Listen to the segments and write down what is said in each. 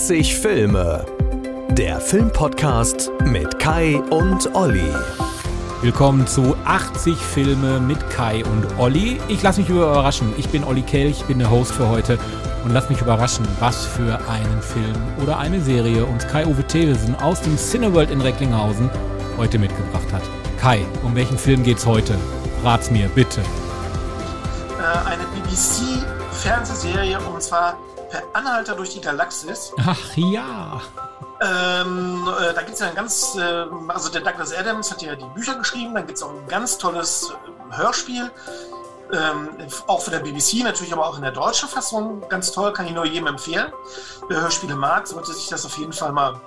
80 Filme. Der Filmpodcast mit Kai und Olli. Willkommen zu 80 Filme mit Kai und Olli. Ich lasse mich überraschen. Ich bin Olli Kelch, bin der Host für heute und lass mich überraschen, was für einen Film oder eine Serie uns Kai-Uwe Thewesen aus dem Cineworld in Recklinghausen heute mitgebracht hat. Kai, um welchen Film geht's heute? Rat's mir, bitte. Äh, eine BBC-Fernsehserie und zwar Per Anhalter durch die Galaxis. Ach ja. Ähm, äh, da gibt es ja ein ganz, äh, also der Douglas Adams hat ja die Bücher geschrieben, dann gibt es auch ein ganz tolles äh, Hörspiel, ähm, auch für der BBC, natürlich aber auch in der deutschen Fassung, ganz toll, kann ich nur jedem empfehlen. Wer Hörspiele mag, sollte sich das auf jeden Fall mal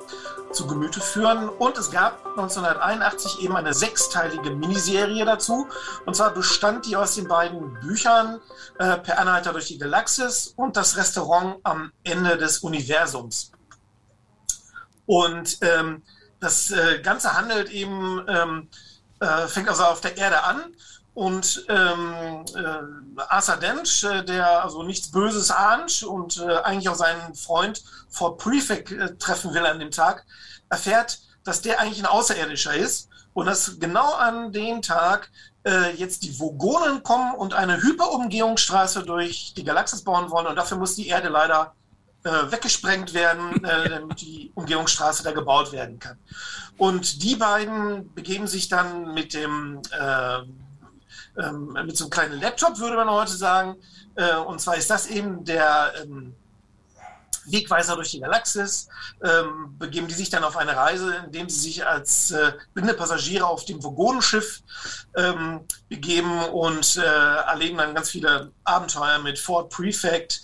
zu Gemüte führen. Und es gab 1981 eben eine sechsteilige Miniserie dazu. Und zwar bestand die aus den beiden Büchern äh, Per Anhalter durch die Galaxis und das Restaurant am Ende des Universums. Und ähm, das äh, Ganze handelt eben, ähm, äh, fängt also auf der Erde an und ähm, äh, Arthur Dent, äh, der also nichts Böses ahnt und äh, eigentlich auch seinen Freund Fort Prefect äh, treffen will an dem Tag, erfährt, dass der eigentlich ein Außerirdischer ist und dass genau an dem Tag äh, jetzt die Vogonen kommen und eine Hyperumgehungsstraße durch die Galaxis bauen wollen und dafür muss die Erde leider äh, weggesprengt werden, äh, damit die Umgehungsstraße da gebaut werden kann. Und die beiden begeben sich dann mit dem äh, ähm, mit so einem kleinen Laptop, würde man heute sagen. Äh, und zwar ist das eben der ähm, Wegweiser durch die Galaxis, ähm, begeben die sich dann auf eine Reise, indem sie sich als äh, blinde auf dem Vogonenschiff ähm, begeben und äh, erleben dann ganz viele Abenteuer mit Ford Prefect.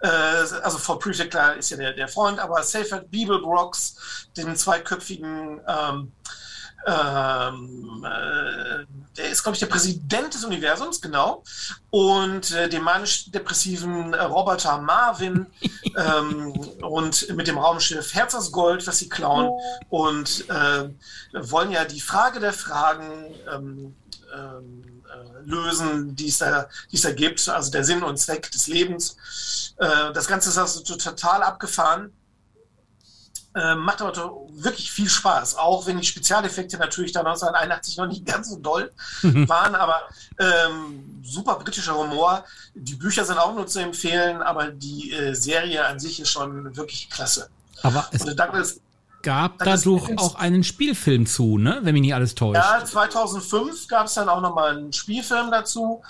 Äh, also Ford Prefect, klar, ist ja der, der Freund, aber Seyfried Beeblebrox, den zweiköpfigen ähm, ähm, äh, der ist, glaube ich, der Präsident des Universums, genau. Und äh, dem manisch-depressiven äh, Roboter Marvin ähm, und mit dem Raumschiff Herz aus Gold, was sie klauen. Und äh, wollen ja die Frage der Fragen ähm, ähm äh, lösen, die es, da, die es da gibt, also der Sinn und Zweck des Lebens. Äh, das Ganze ist also total abgefahren. Äh, macht aber wirklich viel Spaß, auch wenn die Spezialeffekte natürlich da 1981 noch nicht ganz so doll mhm. waren, aber ähm, super britischer Humor. Die Bücher sind auch nur zu empfehlen, aber die äh, Serie an sich ist schon wirklich klasse. Aber es Douglas, gab dadurch auch einen Spielfilm zu, ne? wenn mich nicht alles täuscht. Ja, 2005 gab es dann auch nochmal einen Spielfilm dazu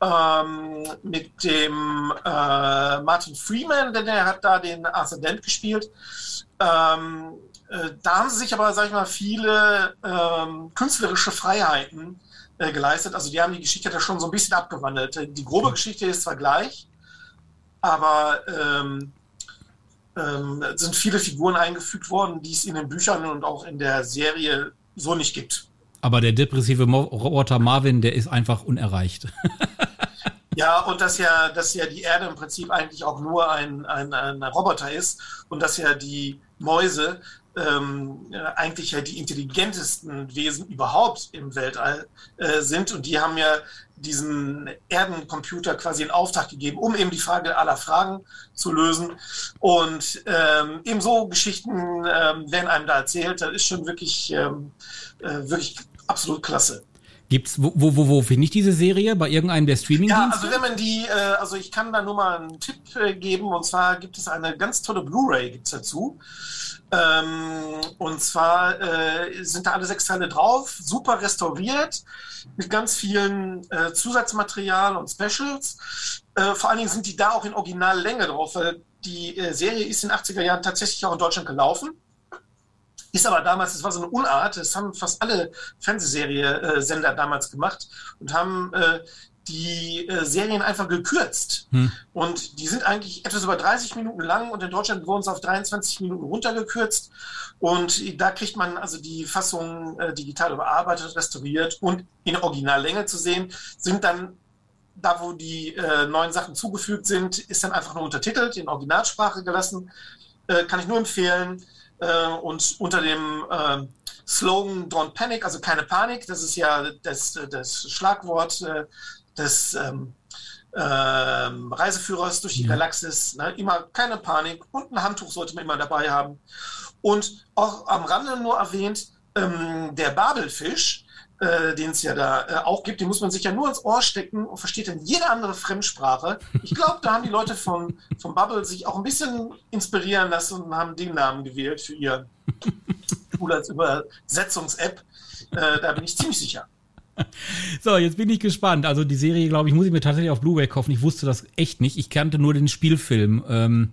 ähm, mit dem äh, Martin Freeman, denn der hat da den Arthur Dent gespielt. Ähm, äh, da haben sie sich aber, sag ich mal, viele ähm, künstlerische Freiheiten äh, geleistet. Also die haben die Geschichte da schon so ein bisschen abgewandelt. Die grobe Geschichte ist zwar gleich, aber ähm, ähm, sind viele Figuren eingefügt worden, die es in den Büchern und auch in der Serie so nicht gibt. Aber der depressive Roboter Marvin, der ist einfach unerreicht. Ja, und dass ja, dass ja die Erde im Prinzip eigentlich auch nur ein, ein, ein Roboter ist und dass ja die Mäuse ähm, eigentlich ja die intelligentesten Wesen überhaupt im Weltall äh, sind. Und die haben ja diesen Erdencomputer quasi in Auftrag gegeben, um eben die Frage aller Fragen zu lösen. Und ähm, eben so Geschichten ähm, werden einem da erzählt. Das ist schon wirklich, ähm, äh, wirklich absolut klasse. Gibt's, wo, wo, wo, wo finde ich diese Serie? Bei irgendeinem der Streaming-Dienste? Ja, also wenn man die, äh, also ich kann da nur mal einen Tipp äh, geben und zwar gibt es eine ganz tolle Blu-ray gibt's dazu. Ähm, und zwar äh, sind da alle sechs Teile drauf, super restauriert, mit ganz vielen Zusatzmaterial und Specials. Vor allen Dingen sind die da auch in Originallänge drauf, weil die Serie ist in den 80er Jahren tatsächlich auch in Deutschland gelaufen. Ist aber damals, das war so eine Unart, das haben fast alle Fernsehserie-Sender damals gemacht und haben äh, die äh, Serien einfach gekürzt. Hm. Und die sind eigentlich etwas über 30 Minuten lang und in Deutschland wurden sie auf 23 Minuten runtergekürzt. Und da kriegt man also die Fassung äh, digital überarbeitet, restauriert und in Originallänge zu sehen, sind dann da, wo die äh, neuen Sachen zugefügt sind, ist dann einfach nur untertitelt, in Originalsprache gelassen. Kann ich nur empfehlen. Äh, und unter dem äh, Slogan Don't Panic, also keine Panik, das ist ja das, das Schlagwort äh, des, ähm, ähm, Reiseführers durch die. Galaxis. Ne? Immer keine Panik und ein Handtuch sollte man immer dabei haben. Und auch am Rande nur erwähnt, ähm, der Babelfisch, äh, den es ja da äh, auch gibt, den muss man sich ja nur ins Ohr stecken und versteht dann jede andere Fremdsprache. Ich glaube, da haben die Leute von, von Bubble sich auch ein bisschen inspirieren lassen und haben den Namen gewählt für ihr Tool als Übersetzungs-App. Äh, da bin ich ziemlich sicher. So, jetzt bin ich gespannt. Also die Serie, glaube ich, muss ich mir tatsächlich auf Blu-ray kaufen. Ich wusste das echt nicht. Ich kannte nur den Spielfilm. Ähm,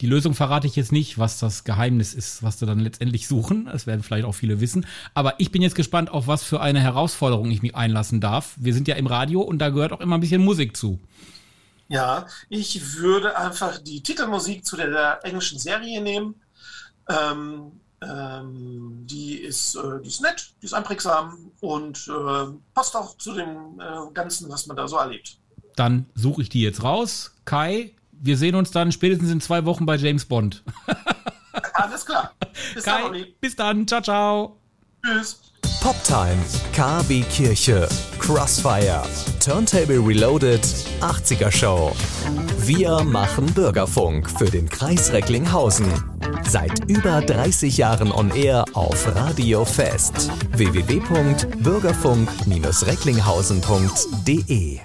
die Lösung verrate ich jetzt nicht, was das Geheimnis ist, was sie dann letztendlich suchen. Das werden vielleicht auch viele wissen. Aber ich bin jetzt gespannt, auf was für eine Herausforderung ich mich einlassen darf. Wir sind ja im Radio und da gehört auch immer ein bisschen Musik zu. Ja, ich würde einfach die Titelmusik zu der, der englischen Serie nehmen. Ähm, ähm, die, ist, äh, die ist nett, die ist einprägsam und äh, passt auch zu dem äh, Ganzen, was man da so erlebt. Dann suche ich die jetzt raus. Kai, wir sehen uns dann spätestens in zwei Wochen bei James Bond. Alles klar. Bis dann, Kai, Olli. bis dann. Ciao, ciao. Tschüss. Poptime, KB Kirche, Crossfire, Turntable Reloaded, 80er Show. Wir machen Bürgerfunk für den Kreis Recklinghausen. Seit über 30 Jahren on Air auf Radio Fest. www.bürgerfunk-recklinghausen.de